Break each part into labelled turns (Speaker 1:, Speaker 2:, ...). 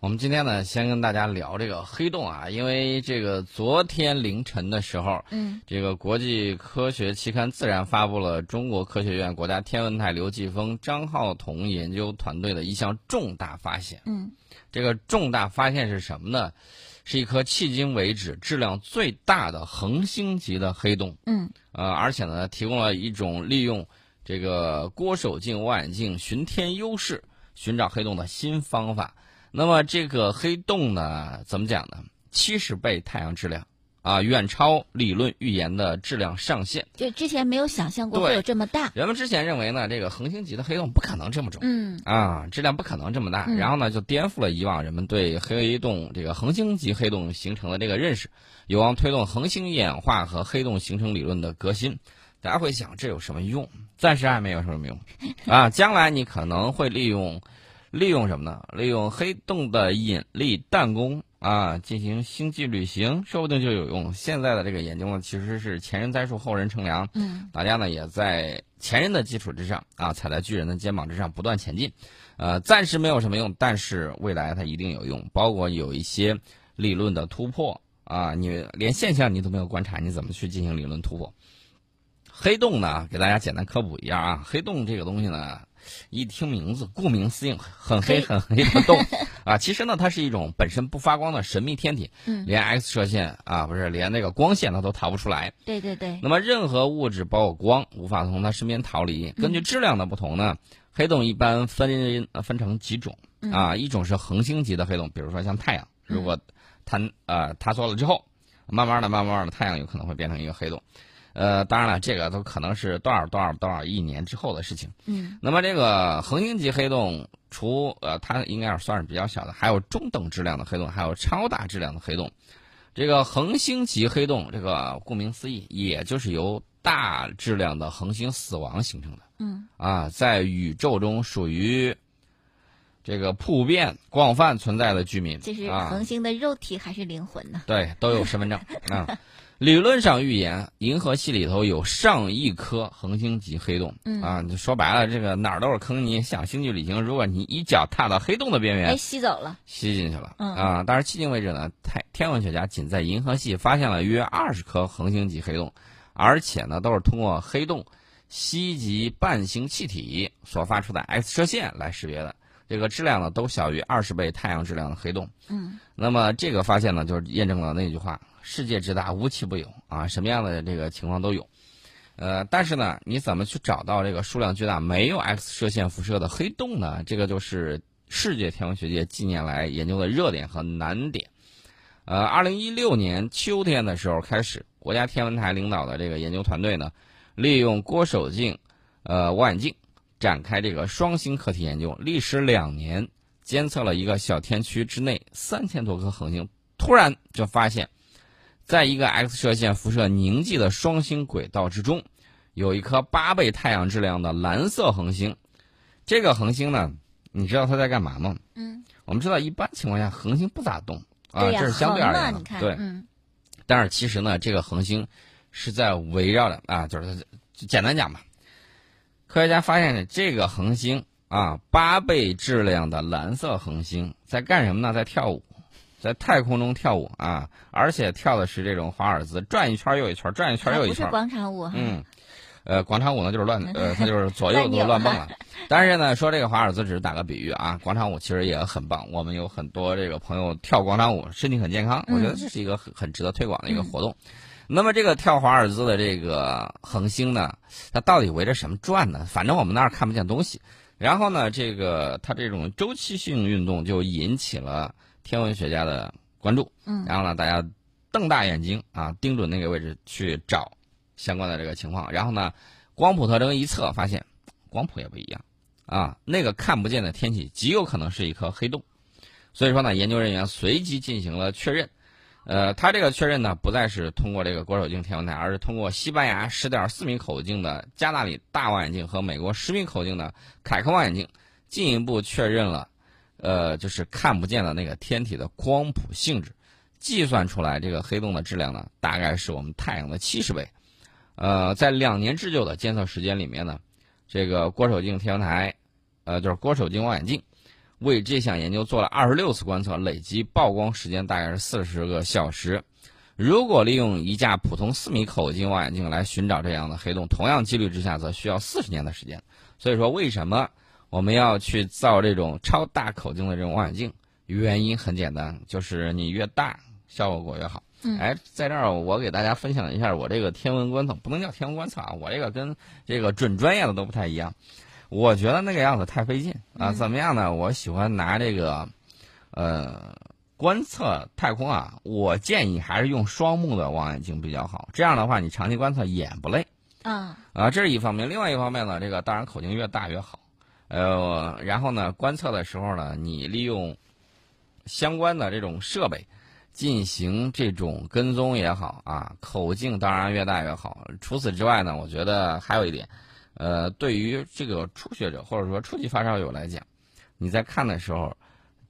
Speaker 1: 我们今天呢，先跟大家聊这个黑洞啊，因为这个昨天凌晨的时候，
Speaker 2: 嗯，
Speaker 1: 这个国际科学期刊《自然》发布了中国科学院国家天文台刘继峰、张浩彤研究团队的一项重大发现。
Speaker 2: 嗯，
Speaker 1: 这个重大发现是什么呢？是一颗迄今为止质量最大的恒星级的黑洞。
Speaker 2: 嗯，
Speaker 1: 呃，而且呢，提供了一种利用这个郭守敬望远镜巡天优势寻找黑洞的新方法。那么这个黑洞呢，怎么讲呢？七十倍太阳质量啊，远超理论预言的质量上限。
Speaker 2: 就之前没有想象过会有这么大。
Speaker 1: 人们之前认为呢，这个恒星级的黑洞不可能这么重。
Speaker 2: 嗯
Speaker 1: 啊，质量不可能这么大，
Speaker 2: 嗯
Speaker 1: 然后呢，就颠覆了以往人们对黑洞这个恒星级黑洞形成的这个认识，有望推动恒星演化和黑洞形成理论的革新。大家会想，这有什么用？暂时还没有什么用，啊，将来你可能会利用，利用什么呢？利用黑洞的引力弹弓啊，进行星际旅行，说不定就有用。现在的这个研究呢，其实是前人栽树，后人乘凉。
Speaker 2: 嗯
Speaker 1: 大家呢也在前人的基础之上啊，踩在巨人的肩膀之上不断前进。呃，暂时没有什么用，但是未来它一定有用，包括有一些理论的突破啊，你连现象你都没有观察，你怎么去进行理论突破？黑洞呢，给大家简单科普一下啊，黑洞这个东西呢，一听名字，顾名思义，很黑很黑的洞啊，其实呢，它是一种本身不发光的神秘天体，
Speaker 2: 嗯，
Speaker 1: 连 X 射线啊，不是连那个光线它都逃不出来。
Speaker 2: 对对对，
Speaker 1: 那么任何物质包括光无法从它身边逃离。根据质量的不同呢，黑洞一般分呃分成几种啊，一种是恒星级的黑洞，比如说像太阳，如果坍呃塌缩了之后，慢慢的、慢慢的，太阳有可能会变成一个黑洞。呃，当然了，这个都可能是多少多少多少亿年之后的事情。
Speaker 2: 嗯
Speaker 1: 那么这个恒星级黑洞，除呃它应该是算是比较小的，还有中等质量的黑洞，还有超大质量的黑洞。这个恒星级黑洞，这个顾名思义，也就是由大质量的恒星死亡形成的
Speaker 2: 嗯
Speaker 1: 啊，在宇宙中属于这个普遍广泛存在的居民
Speaker 2: 这是
Speaker 1: 啊，
Speaker 2: 恒星的肉体还是灵魂呢？
Speaker 1: 对，都有身份证啊。理论上预言，银河系里头有上亿颗恒星级黑洞、
Speaker 2: 嗯
Speaker 1: 啊。你说白了，这个哪儿都是坑。你想星际旅行，如果你一脚踏到黑洞的边缘
Speaker 2: 哎，，吸走了。
Speaker 1: 吸进去了、
Speaker 2: 嗯
Speaker 1: 啊。但是迄今为止呢，太天文学家仅在银河系发现了约二十颗恒星级黑洞，而且呢都是通过黑洞吸及半星气体所发出的 X 射线来识别的。这个质量呢都小于二十倍太阳质量的黑洞。
Speaker 2: 嗯
Speaker 1: 那么这个发现呢，就是验证了那句话：“世界之大，无奇不有啊，什么样的这个情况都有。”呃，但是呢，你怎么去找到这个数量巨大、没有 X 射线辐射的黑洞呢？这个就是世界天文学界近年来研究的热点和难点。呃，二零一六年秋天的时候开始，国家天文台领导的这个研究团队呢，利用郭守敬呃望远镜展开这个双星课题研究，历时两年。监测了一个小天区之内三千多颗恒星，突然就发现，在一个 X 射线辐射凝聚的双星轨道之中，有一颗八倍太阳质量的蓝色恒星。这个恒星呢，你知道它在干嘛吗？
Speaker 2: 嗯，
Speaker 1: 我们知道，一般情况下恒星不咋动啊，这是相对而言的，对。
Speaker 2: 嗯
Speaker 1: 但是其实呢，这个恒星是在围绕着啊，就是它就简单讲吧，科学家发现这个恒星啊，八倍质量的蓝色恒星在干什么呢？在跳舞，在太空中跳舞啊，而且跳的是这种华尔兹，转一圈又一圈，转一圈又一圈。
Speaker 2: 广场舞哈。
Speaker 1: 嗯，呃，广场舞呢就是乱，呃，它就是 左右都
Speaker 2: 乱
Speaker 1: 蹦了。但是呢，说这个华尔兹只是打个比喻啊，广场舞其实也很棒。我们有很多这个朋友跳广场舞，身体很健康，我觉得这是一个很很值得推广的一个活动。那么这个跳华尔兹的这个恒星呢，它到底围着什么转呢？反正我们那儿看不见东西。然后呢，这个它这种周期性运动就引起了天文学家的关注。
Speaker 2: 嗯
Speaker 1: 然后呢，大家瞪大眼睛啊，盯准那个位置去找相关的这个情况。然后呢，光谱特征一测，发现光谱也不一样啊，那个看不见的天体极有可能是一颗黑洞。所以说呢，研究人员随即进行了确认。呃，他这个确认呢，不再是通过这个郭守敬天文台，而是通过西班牙十点四米口径的加纳里大望远镜和美国十米口径的凯克望远镜，进一步确认了，呃，就是看不见的那个天体的光谱性质，计算出来这个黑洞的质量呢，大概是我们太阳的七十倍。呃，在两年之久的监测时间里面呢，这个郭守敬天文台，呃，就是郭守敬望远镜，为这项研究做了二十六次观测，累计曝光时间大概是四十个小时。如果利用一架普通四米口径望远镜来寻找这样的黑洞，同样几率之下，则需要四十年的时间。所以说，为什么我们要去造这种超大口径的这种望远镜？原因很简单，就是你越大，效果越好。哎，在这儿我给大家分享一下我这个天文观测，不能叫天文观测啊，我这个跟这个准专业的都不太一样。我觉得那个样子太费劲啊，怎么样呢？我喜欢拿这个，呃。观测太空啊，我建议还是用双目的望远镜比较好。这样的话，你长期观测眼不累。
Speaker 2: 啊
Speaker 1: 啊，这是一方面。另外一方面呢，这个当然口径越大越好。呃，然后呢，观测的时候呢，你利用相关的这种设备进行这种跟踪也好啊，口径当然越大越好。除此之外呢，我觉得还有一点，呃，对于这个初学者或者说初级发烧友来讲，你在看的时候。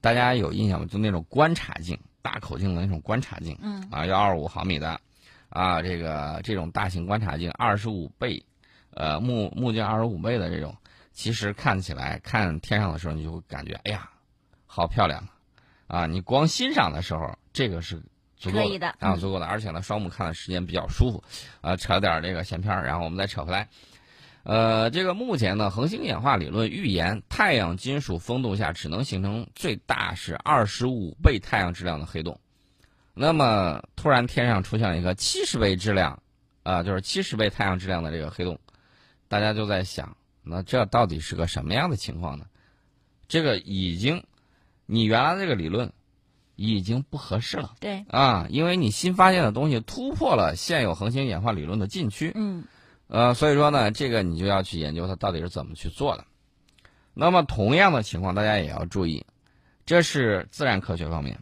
Speaker 1: 大家有印象吗？就那种观察镜，大口径的那种观察镜，
Speaker 2: 嗯，
Speaker 1: 啊，幺二五毫米的，啊，这个这种大型观察镜，二十五倍，呃，目目镜二十五倍的这种，其实看起来看天上的时候，你就会感觉，哎呀，好漂亮，啊，你光欣赏的时候，这个是足够
Speaker 2: 的，
Speaker 1: 啊，足够的，而且呢，双目看的时间比较舒服，啊，扯点这个闲篇儿，然后我们再扯回来。呃，这个目前呢，恒星演化理论预言，太阳金属风度下只能形成最大是二十五倍太阳质量的黑洞。那么，突然天上出现了一个七十倍质量，啊，就是七十倍太阳质量的这个黑洞，大家就在想，那这到底是个什么样的情况呢？这个已经，你原来这个理论已经不合适了。
Speaker 2: 对。
Speaker 1: 啊，因为你新发现的东西突破了现有恒星演化理论的禁区。
Speaker 2: 嗯。
Speaker 1: 呃，所以说呢，这个你就要去研究它到底是怎么去做的。那么同样的情况，大家也要注意，这是自然科学方面。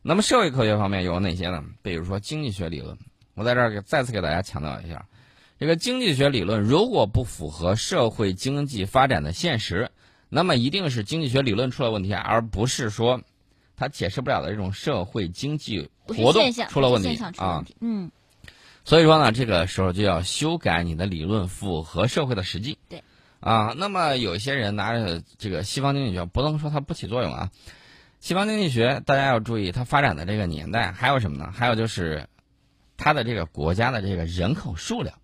Speaker 1: 那么社会科学方面有哪些呢？比如说经济学理论，我在这儿给再次给大家强调一下，这个经济学理论如果不符合社会经济发展的现实，那么一定是经济学理论出了问题，而不是说它解释不了的这种社会经济活动出了问题啊。
Speaker 2: 嗯。
Speaker 1: 所以说呢，这个时候就要修改你的理论，符合社会的实际。
Speaker 2: 对，
Speaker 1: 啊，那么有些人拿着这个西方经济学，不能说它不起作用啊。西方经济学大家要注意，它发展的这个年代还有什么呢？还有就是它的这个国家的这个人口数量，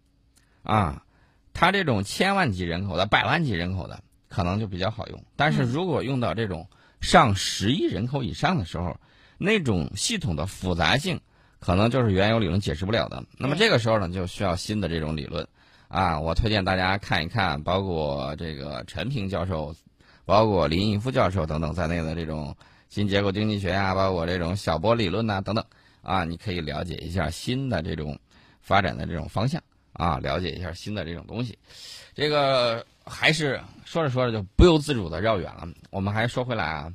Speaker 1: 啊，它这种千万级人口的、百万级人口的，可能就比较好用。但是如果用到这种上十亿人口以上的时候，那种系统的复杂性。可能就是原有理论解释不了的。那么这个时候呢，就需要新的这种理论，啊，我推荐大家看一看，包括这个陈平教授，包括林毅夫教授等等在内的这种新结构经济学啊，包括这种小波理论呐等等，啊，你可以了解一下新的这种发展的这种方向，啊，了解一下新的这种东西。这个还是说着说着就不由自主的绕远了。我们还说回来啊。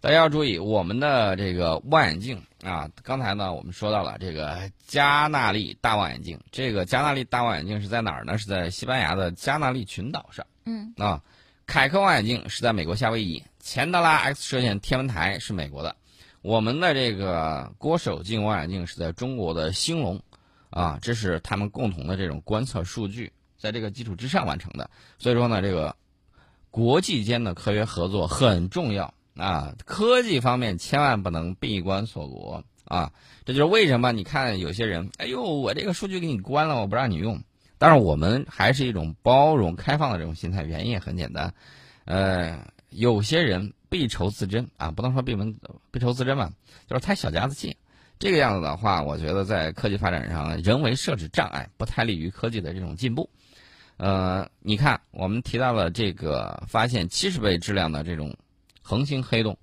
Speaker 1: 大家要注意，我们的这个望远镜啊，刚才呢我们说到了这个加纳利大望远镜。这个加纳利大望远镜是在哪儿呢？是在西班牙的加纳利群岛上。
Speaker 2: 嗯。
Speaker 1: 啊，凯克望远镜是在美国夏威夷，钱德拉 X 射线天文台是美国的，我们的这个郭守敬望远镜是在中国的兴隆，啊，这是他们共同的这种观测数据，在这个基础之上完成的。所以说呢，这个国际间的科学合作很重要。啊，科技方面千万不能闭关锁国啊！这就是为什么你看有些人，哎呦，我这个数据给你关了，我不让你用。但是我们还是一种包容、开放的这种心态，原因也很简单。呃，有些人闭仇自珍啊，不能说闭门闭仇自珍吧，就是太小家子气。这个样子的话，我觉得在科技发展上，人为设置障碍，不太利于科技的这种进步。呃，你看，我们提到了这个发现七十倍质量的这种。恒星黑洞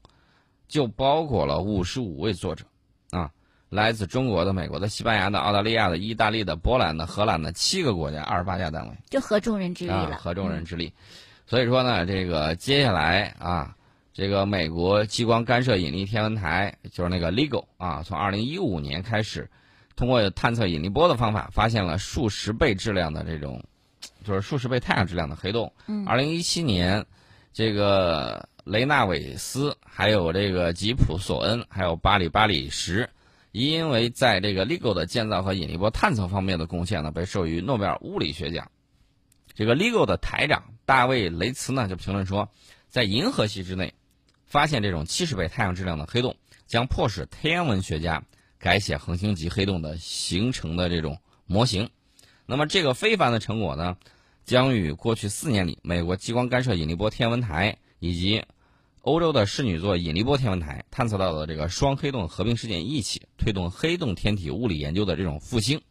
Speaker 1: 就包括了五十五位作者，啊，来自中国的、美国的、西班牙的、澳大利亚的、意大利的、波兰的、荷兰的七个国家，二十八家单位，
Speaker 2: 就合众人之力了。
Speaker 1: 合众人之力，所以说呢，这个接下来啊，这个美国激光干涉引力天文台就是那个 LIGO 啊，从二零一五年开始，通过探测引力波的方法，发现了数十倍质量的这种，就是数十倍太阳质量的黑洞。
Speaker 2: 嗯。
Speaker 1: 二零一七年，这个。雷纳韦斯，还有这个吉普索恩，还有巴里巴里什，因为在这个 LIGO 的建造和引力波探测方面的贡献呢，被授予诺贝尔物理学奖。这个 LIGO 的台长大卫雷茨呢就评论说，在银河系之内发现这种七十倍太阳质量的黑洞，将迫使天文学家改写恒星级黑洞的形成的这种模型。那么这个非凡的成果呢，将与过去四年里美国激光干涉引力波天文台以及欧洲的室女座引力波天文台探测到的这个双黑洞合并事件一起，推动黑洞天体物理研究的这种复兴。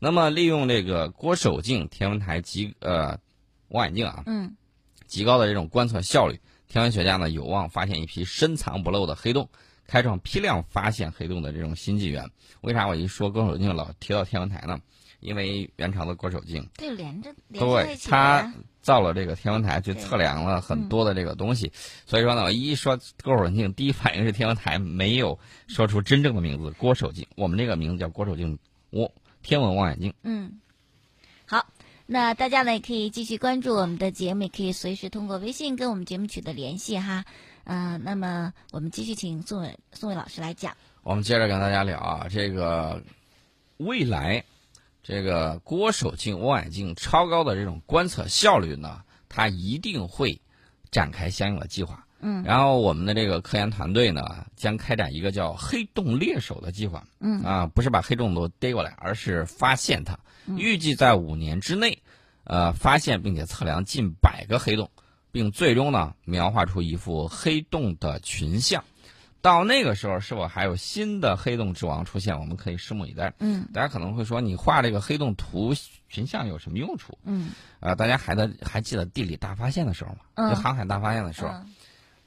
Speaker 1: 那么利用这个郭守敬天文台极呃望远镜啊，
Speaker 2: 嗯，
Speaker 1: 极高的这种观测效率。天文学家呢有望发现一批深藏不露的黑洞，开创批量发现黑洞的这种新纪元。为啥我一说郭守敬老提到天文台呢？因为元朝的郭守敬，
Speaker 2: 对，连着连
Speaker 1: 对，他造了这个天文台，去测量了很多的这个东西。所以说呢，我一说郭守敬，第一反应是天文台，没有说出真正的名字郭守敬。我们这个名字叫郭守敬我天文望远镜。
Speaker 2: 嗯，好。那大家呢也可以继续关注我们的节目，也可以随时通过微信跟我们节目取得联系哈。嗯，那么我们继续请宋伟宋伟老师来讲。
Speaker 1: 我们接着跟大家聊啊，这个未来这个郭守敬望远镜超高的这种观测效率呢，它一定会展开相应的计划。
Speaker 2: 嗯。
Speaker 1: 然后我们的这个科研团队呢，将开展一个叫“黑洞猎手”的计划。
Speaker 2: 嗯。
Speaker 1: 啊，不是把黑洞都逮过来，而是发现它。预计在五年之内，呃，发现并且测量近百个黑洞，并最终呢描画出一幅黑洞的群像。到那个时候，是否还有新的黑洞之王出现，我们可以拭目以待。
Speaker 2: 嗯，
Speaker 1: 大家可能会说，你画这个黑洞图群像有什么用处？
Speaker 2: 嗯，
Speaker 1: 啊，大家还在还记得地理大发现的时候吗？
Speaker 2: 嗯，
Speaker 1: 就航海大发现的时候，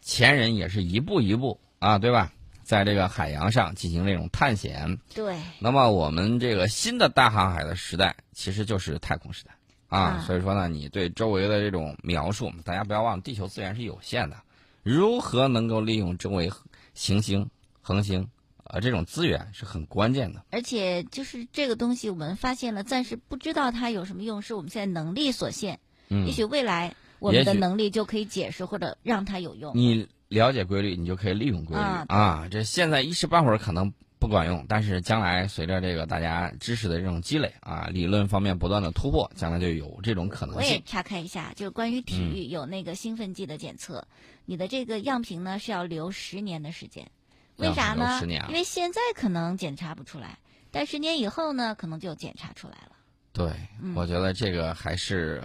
Speaker 1: 前人也是一步一步啊，对吧？在这个海洋上进行这种探险，
Speaker 2: 对。
Speaker 1: 那么我们这个新的大航海的时代，其实就是太空时代啊。所以说呢，你对周围的这种描述，大家不要忘了，地球资源是有限的，如何能够利用周围行星、恒星啊这种资源是很关键的。
Speaker 2: 而且就是这个东西，我们发现了，暂时不知道它有什么用，是我们现在能力所限。
Speaker 1: 嗯。
Speaker 2: 也许未来我们的能力就可以解释或者让它有用。
Speaker 1: 你。了解规律，你就可以利用规律啊！这现在一时半会儿可能不管用，但是将来随着这个大家知识的这种积累啊，理论方面不断的突破，将来就有这种可能
Speaker 2: 性。我也岔开一下，就是关于体育有那个兴奋剂的检测，你的这个样品呢是要留十年的时间，为啥呢？因为现在可能检查不出来，但十年以后呢，可能就检查出来了。
Speaker 1: 对，我觉得这个还是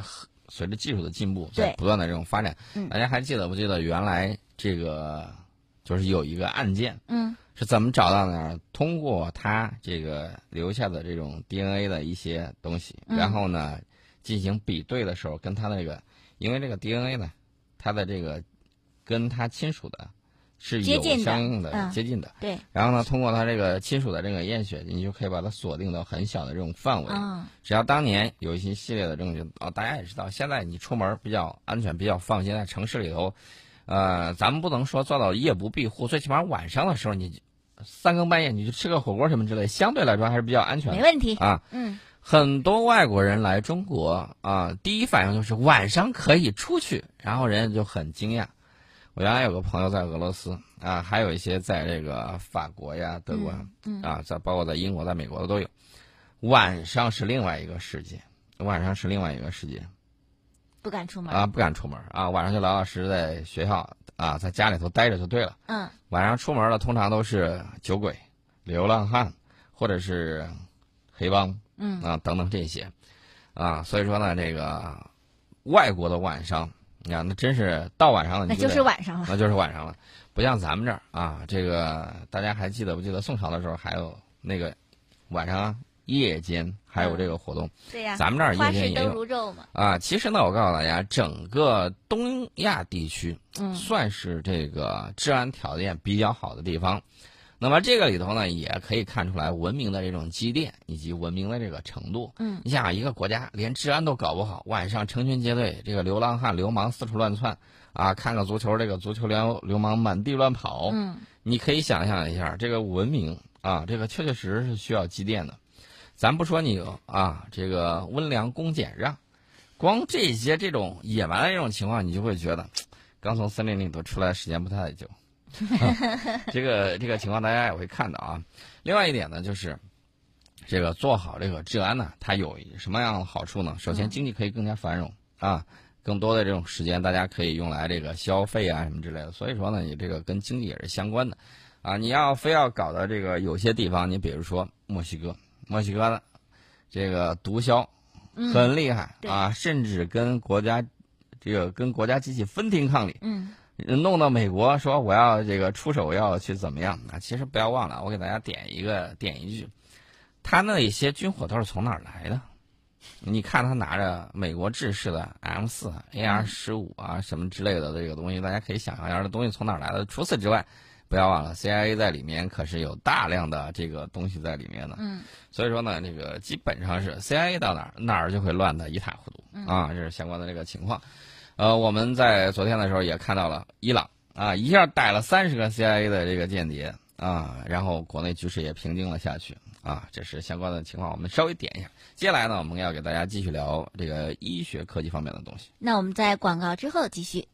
Speaker 1: 随着技术的进步，在不断的这种发展。大家还记得不记得原来？这个就是有一个案件，
Speaker 2: 嗯，
Speaker 1: 是怎么找到的呢？通过他这个留下的这种 DNA 的一些东西，然后呢进行比对的时候，跟他那个，因为这个 DNA 呢，他的这个跟他亲属的是有相应的接近的，
Speaker 2: 对。
Speaker 1: 然后呢，通过他这个亲属的这个验血，你就可以把它锁定到很小的这种范围。
Speaker 2: 嗯。
Speaker 1: 只要当年有一些系列的证据，哦，大家也知道，现在你出门比较安全，比较放心，在城市里头。呃，咱们不能说做到夜不闭户，最起码晚上的时候，你三更半夜你就吃个火锅什么之类，相对来说还是比较安全。
Speaker 2: 没问题
Speaker 1: 啊，
Speaker 2: 嗯，
Speaker 1: 很多外国人来中国啊，第一反应就是晚上可以出去，然后人家就很惊讶。我原来有个朋友在俄罗斯啊，还有一些在这个法国呀、德国啊，在包括在英国、在美国的都有。晚上是另外一个世界，晚上是另外一个世界。
Speaker 2: 不敢出门
Speaker 1: 啊！不敢出门啊！晚上就老老实实在学校啊，在家里头待着就对了。
Speaker 2: 嗯。
Speaker 1: 晚上出门了通常都是酒鬼、流浪汉，或者是黑帮，
Speaker 2: 嗯
Speaker 1: 啊等等这些，啊，所以说呢，这个外国的晚上，你看那真是到晚上了，
Speaker 2: 那就是晚上了，
Speaker 1: 那就是晚上了，不像咱们这儿啊，这个大家还记得不记得宋朝的时候还有那个晚上。夜间还有这个活动，
Speaker 2: 对呀，
Speaker 1: 咱们这儿夜间也
Speaker 2: 有
Speaker 1: 啊。其实呢，我告诉大家，整个东亚地区，
Speaker 2: 嗯，
Speaker 1: 算是这个治安条件比较好的地方。那么这个里头呢，也可以看出来文明的这种积淀以及文明的这个程度。
Speaker 2: 嗯，
Speaker 1: 你想，一个国家连治安都搞不好，晚上成群结队，这个流浪汉、流氓四处乱窜，啊，看个足球，这个足球流流氓满地乱跑。
Speaker 2: 嗯，
Speaker 1: 你可以想象一下，这个文明啊，这个确确实实是需要积淀的。咱不说你啊，这个温良恭俭让，光这些这种野蛮的这种情况，你就会觉得，刚从森林里头出来时间不太久。这个这个情况大家也会看到啊。另外一点呢，就是这个做好这个治安呢，它有什么样的好处呢？首先，经济可以更加繁荣啊，更多的这种时间，大家可以用来这个消费啊什么之类的。所以说呢，你这个跟经济也是相关的，啊，你要非要搞到这个有些地方，你比如说墨西哥，墨西哥的这个毒枭很厉害啊，甚至跟国家这个跟国家机器分庭抗礼，
Speaker 2: 嗯，
Speaker 1: 弄到美国说我要这个出手要去怎么样啊？其实不要忘了，我给大家点一个点一句，他那一些军火都是从哪儿来的？你看他拿着美国制式的 M 四、AR 十五啊什么之类的这个东西，大家可以想象一下，这东西从哪儿来的？除此之外，不要忘了 CIA 在里面可是有大量的这个东西在里面的。
Speaker 2: 嗯。
Speaker 1: 所以说呢，这个基本上是 CIA 到哪儿，哪儿就会乱的一塌糊涂啊，这是相关的这个情况。呃，我们在昨天的时候也看到了伊朗啊，一下逮了三十个 CIA 的这个间谍啊，然后国内局势也平静了下去。啊，这是相关的情况，我们稍微点一下。接下来呢，我们要给大家继续聊这个医学科技方面的东西。
Speaker 2: 那我们在广告之后继续。